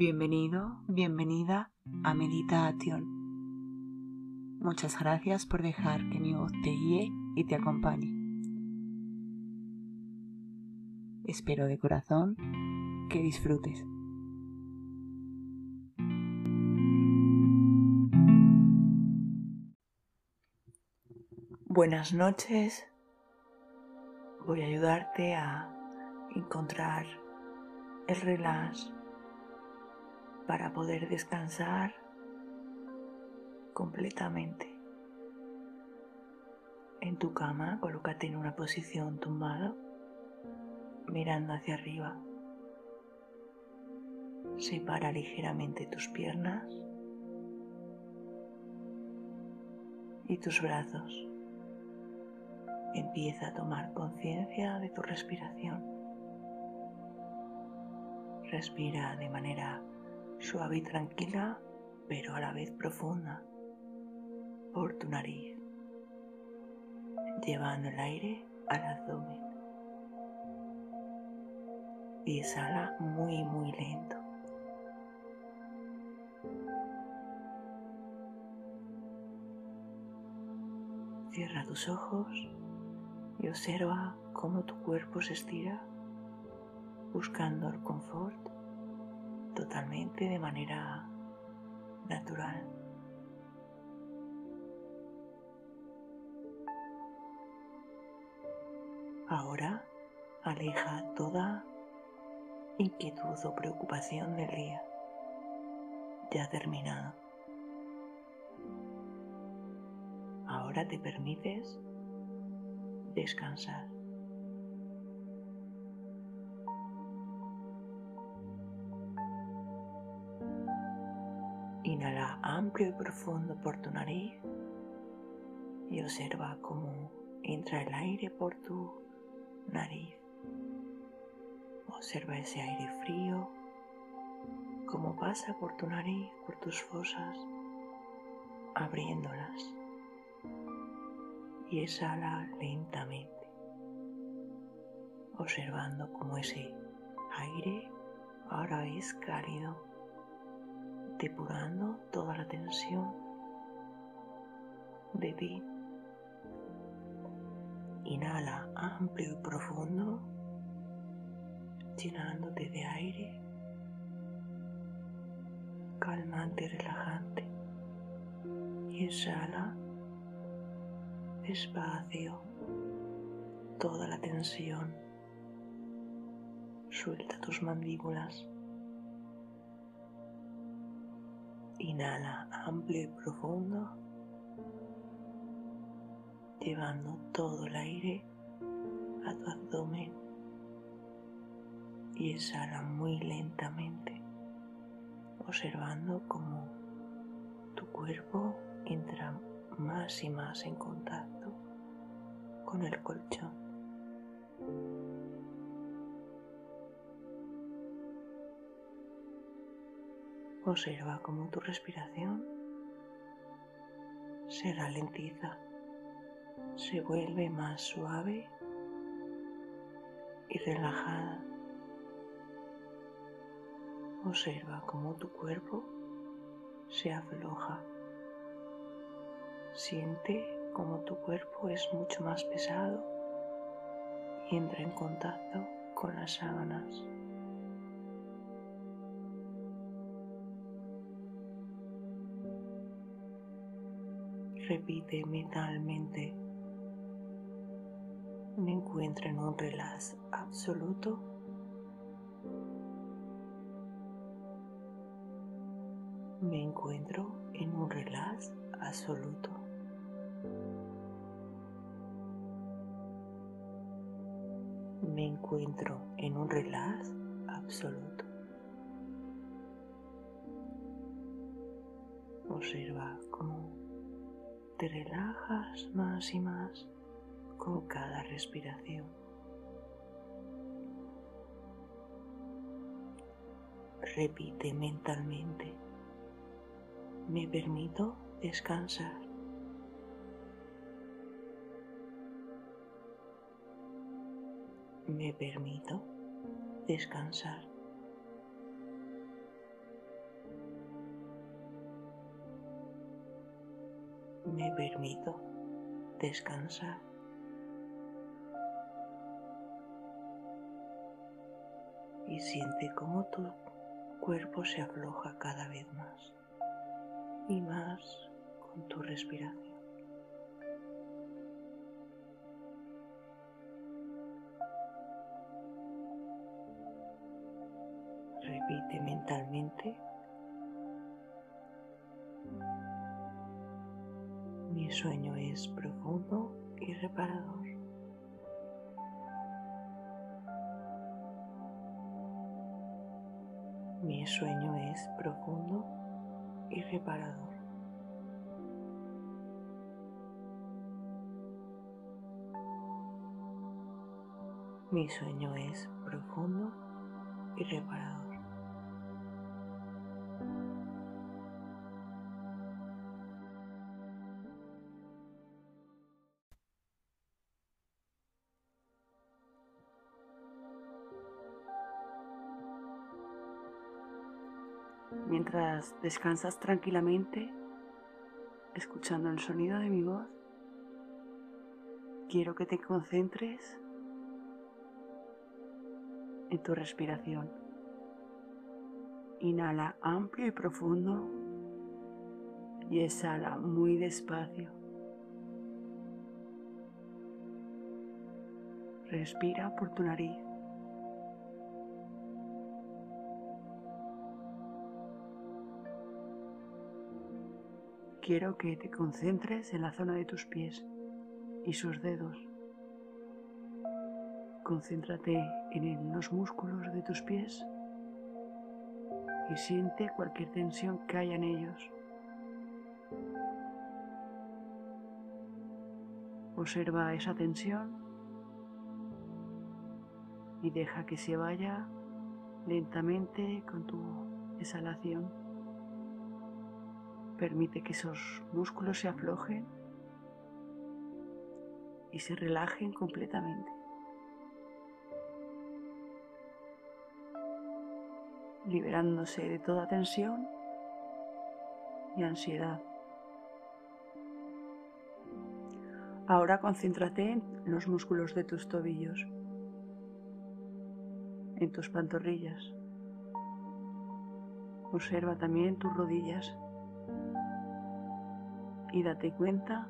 Bienvenido, bienvenida a Meditación. Muchas gracias por dejar que mi voz te guíe y te acompañe. Espero de corazón que disfrutes. Buenas noches. Voy a ayudarte a encontrar el relax para poder descansar completamente. En tu cama, colócate en una posición tumbada, mirando hacia arriba. Separa ligeramente tus piernas y tus brazos. Empieza a tomar conciencia de tu respiración. Respira de manera suave y tranquila, pero a la vez profunda, por tu nariz, llevando el aire al abdomen. Y exhala muy, muy lento. Cierra tus ojos y observa cómo tu cuerpo se estira buscando el confort totalmente de manera natural. Ahora aleja toda inquietud o preocupación del día. Ya terminado. Ahora te permites descansar. Inhala amplio y profundo por tu nariz y observa cómo entra el aire por tu nariz. Observa ese aire frío, cómo pasa por tu nariz, por tus fosas, abriéndolas. Y exhala lentamente, observando cómo ese aire ahora es cálido depurando toda la tensión de ti. Inhala amplio y profundo, llenándote de aire calmante y relajante. Y exhala despacio toda la tensión. Suelta tus mandíbulas. Inhala amplio y profundo, llevando todo el aire a tu abdomen y exhala muy lentamente, observando cómo tu cuerpo entra más y más en contacto con el colchón. Observa cómo tu respiración se ralentiza, se vuelve más suave y relajada. Observa cómo tu cuerpo se afloja. Siente cómo tu cuerpo es mucho más pesado y entra en contacto con las sábanas. Repite mentalmente. Me encuentro en un relax absoluto. Me encuentro en un relax absoluto. Me encuentro en un relax absoluto. Observa cómo te relajas más y más con cada respiración. Repite mentalmente, me permito descansar. Me permito descansar. Me permito descansar. Y siente cómo tu cuerpo se afloja cada vez más y más con tu respiración. Repite mentalmente. Mi sueño es profundo y reparador. Mi sueño es profundo y reparador. Mi sueño es profundo y reparador. Mientras descansas tranquilamente, escuchando el sonido de mi voz, quiero que te concentres en tu respiración. Inhala amplio y profundo y exhala muy despacio. Respira por tu nariz. Quiero que te concentres en la zona de tus pies y sus dedos. Concéntrate en los músculos de tus pies y siente cualquier tensión que haya en ellos. Observa esa tensión y deja que se vaya lentamente con tu exhalación. Permite que esos músculos se aflojen y se relajen completamente. liberándose de toda tensión y ansiedad. Ahora concéntrate en los músculos de tus tobillos, en tus pantorrillas. Observa también tus rodillas y date cuenta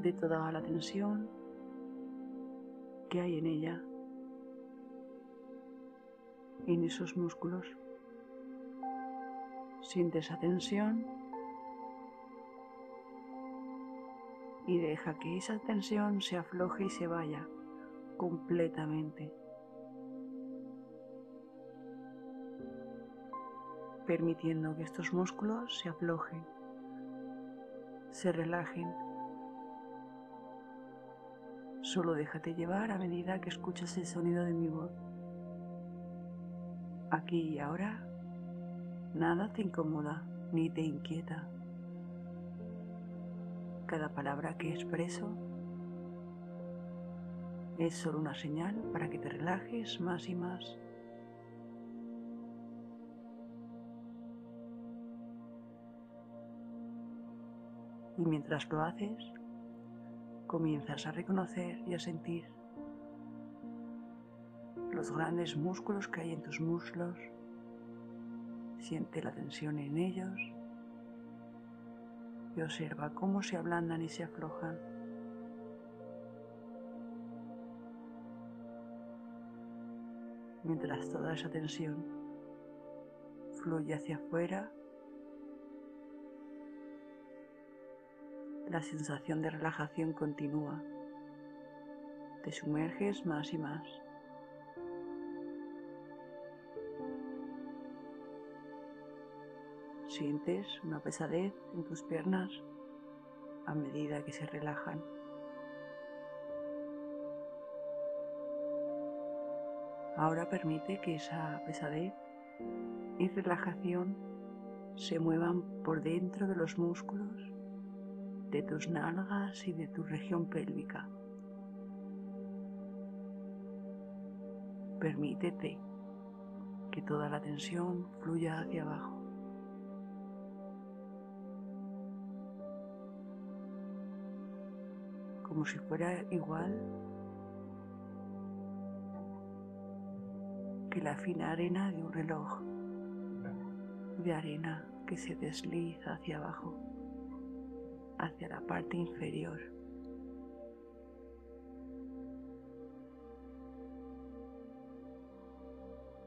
de toda la tensión que hay en ella, en esos músculos. Siente esa tensión y deja que esa tensión se afloje y se vaya completamente. Permitiendo que estos músculos se aflojen, se relajen. Solo déjate llevar a medida que escuchas el sonido de mi voz. Aquí y ahora Nada te incomoda ni te inquieta. Cada palabra que expreso es solo una señal para que te relajes más y más. Y mientras lo haces, comienzas a reconocer y a sentir los grandes músculos que hay en tus muslos, Siente la tensión en ellos y observa cómo se ablandan y se aflojan. Mientras toda esa tensión fluye hacia afuera, la sensación de relajación continúa. Te sumerges más y más. Sientes una pesadez en tus piernas a medida que se relajan. Ahora permite que esa pesadez y relajación se muevan por dentro de los músculos de tus nalgas y de tu región pélvica. Permítete que toda la tensión fluya hacia abajo. como si fuera igual que la fina arena de un reloj de arena que se desliza hacia abajo, hacia la parte inferior.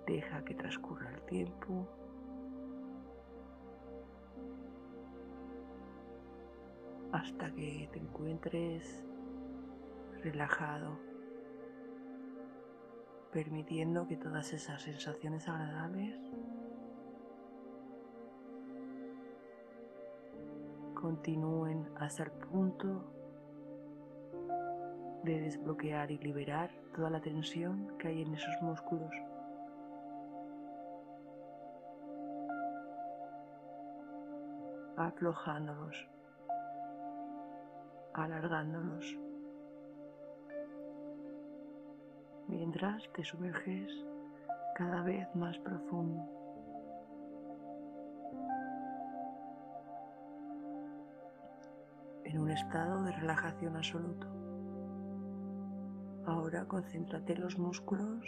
Deja que transcurra el tiempo. hasta que te encuentres relajado, permitiendo que todas esas sensaciones agradables continúen hasta el punto de desbloquear y liberar toda la tensión que hay en esos músculos. aflojándolos, alargándolos, mientras te sumerges cada vez más profundo. En un estado de relajación absoluto. Ahora concéntrate en los músculos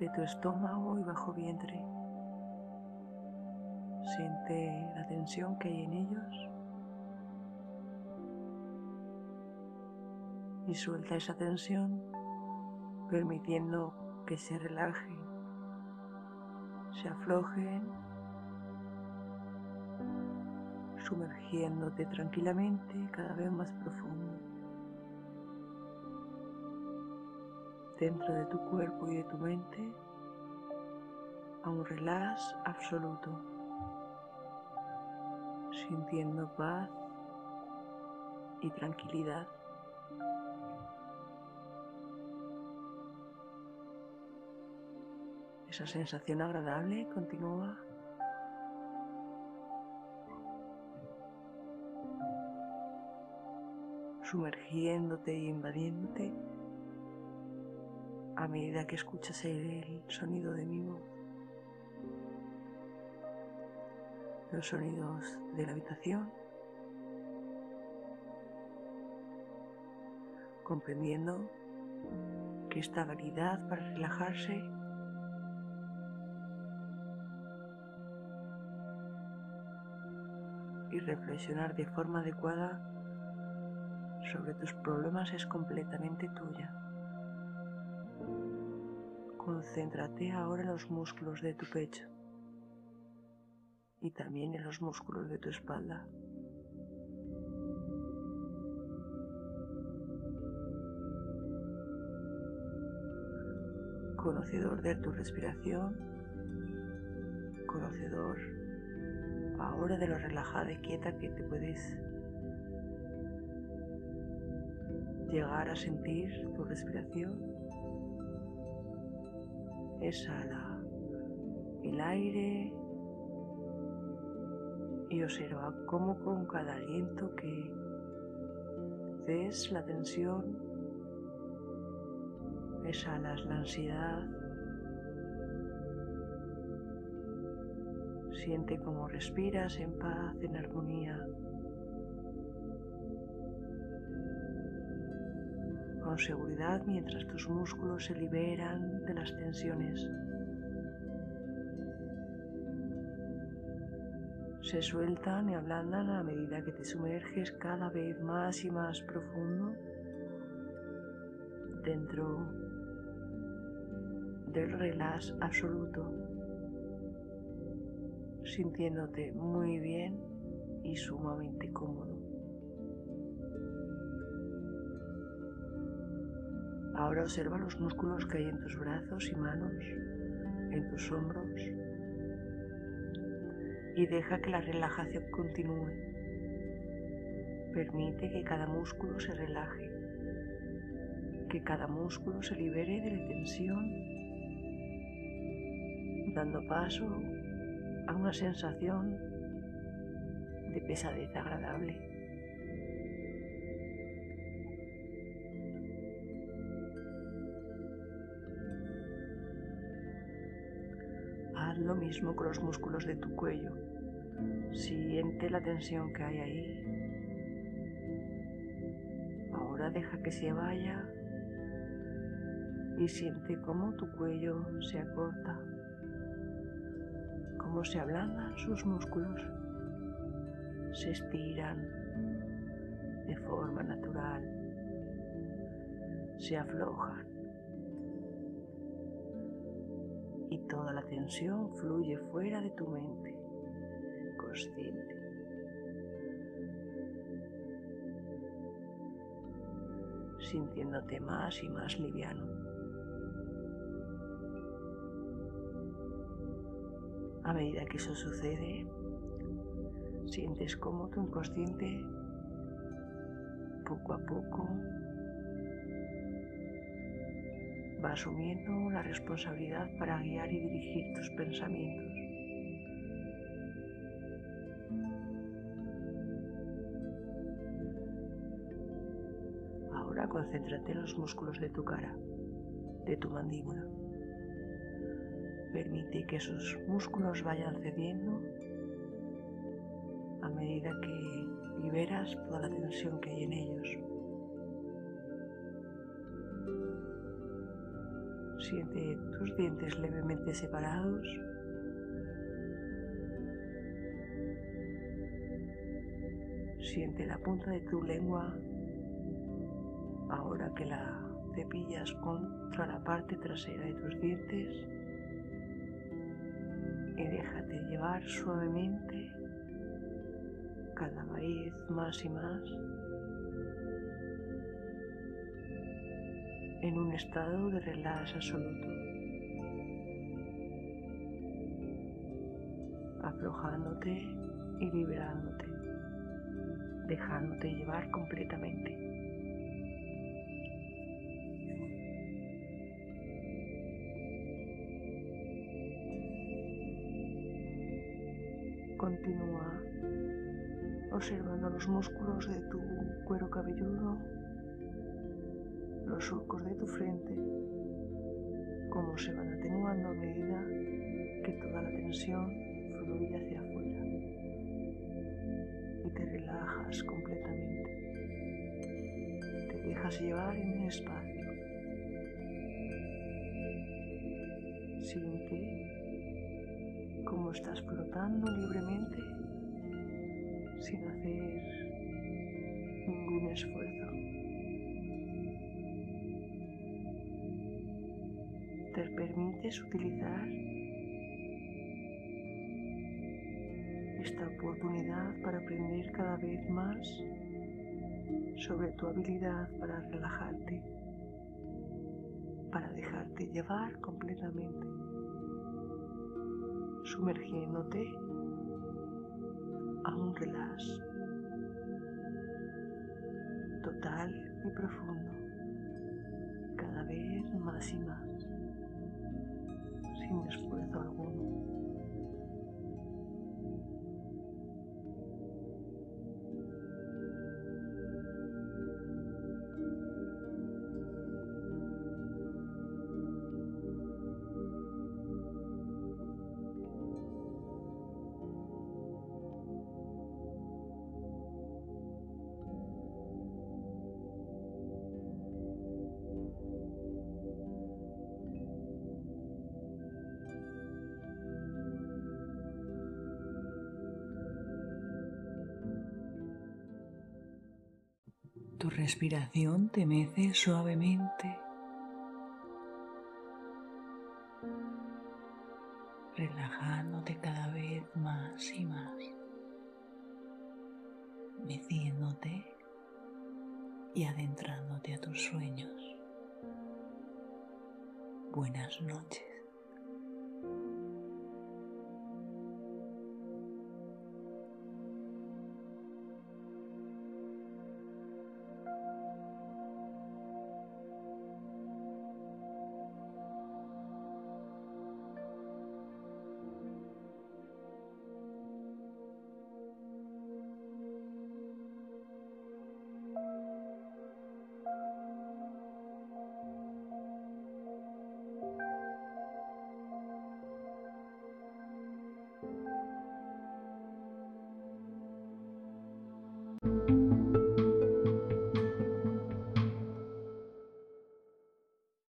de tu estómago y bajo vientre. Siente la tensión que hay en ellos y suelta esa tensión permitiendo que se relajen, se aflojen sumergiéndote tranquilamente cada vez más profundo dentro de tu cuerpo y de tu mente a un relax absoluto, sintiendo paz y tranquilidad. Esa sensación agradable continúa sumergiéndote y invadiéndote a medida que escuchas el sonido de mi voz, los sonidos de la habitación, comprendiendo que esta habilidad para relajarse y reflexionar de forma adecuada sobre tus problemas es completamente tuya. Concéntrate ahora en los músculos de tu pecho y también en los músculos de tu espalda. Conocedor de tu respiración, conocedor ahora de lo relajada y quieta que te puedes llegar a sentir tu respiración. Exhala el aire y observa cómo con cada aliento que des la tensión, exhalas la ansiedad, siente cómo respiras en paz, en armonía. Seguridad mientras tus músculos se liberan de las tensiones. Se sueltan y ablandan a medida que te sumerges cada vez más y más profundo dentro del relax absoluto, sintiéndote muy bien y sumamente cómodo. Ahora observa los músculos que hay en tus brazos y manos, en tus hombros, y deja que la relajación continúe. Permite que cada músculo se relaje, que cada músculo se libere de la tensión, dando paso a una sensación de pesadez agradable. Lo mismo con los músculos de tu cuello. Siente la tensión que hay ahí. Ahora deja que se vaya y siente cómo tu cuello se acorta, cómo se ablandan sus músculos, se estiran de forma natural, se aflojan toda la tensión fluye fuera de tu mente consciente. sintiéndote más y más liviano. A medida que eso sucede, sientes como tu inconsciente poco a poco va asumiendo la responsabilidad para guiar y dirigir tus pensamientos. Ahora concéntrate en los músculos de tu cara, de tu mandíbula. Permite que esos músculos vayan cediendo a medida que liberas toda la tensión que hay en ellos. Siente tus dientes levemente separados. Siente la punta de tu lengua ahora que la cepillas contra la parte trasera de tus dientes y déjate llevar suavemente cada vez más y más en un estado de relax absoluto, aflojándote y liberándote, dejándote llevar completamente. Continúa observando los músculos de tu cuero cabelludo, los surcos de tu frente, cómo se van atenuando a medida que toda la tensión fluye hacia afuera y te relajas completamente. Te dejas llevar en el espacio. Siente cómo estás flotando libremente sin hacer ningún esfuerzo. Te permites utilizar esta oportunidad para aprender cada vez más sobre tu habilidad para relajarte, para dejarte llevar completamente, sumergiéndote a un relax total y profundo, cada vez más y más, sin esfuerzo alguno. Tu respiración te mece suavemente, relajándote cada vez más y más, meciéndote y adentrándote a tus sueños. Buenas noches.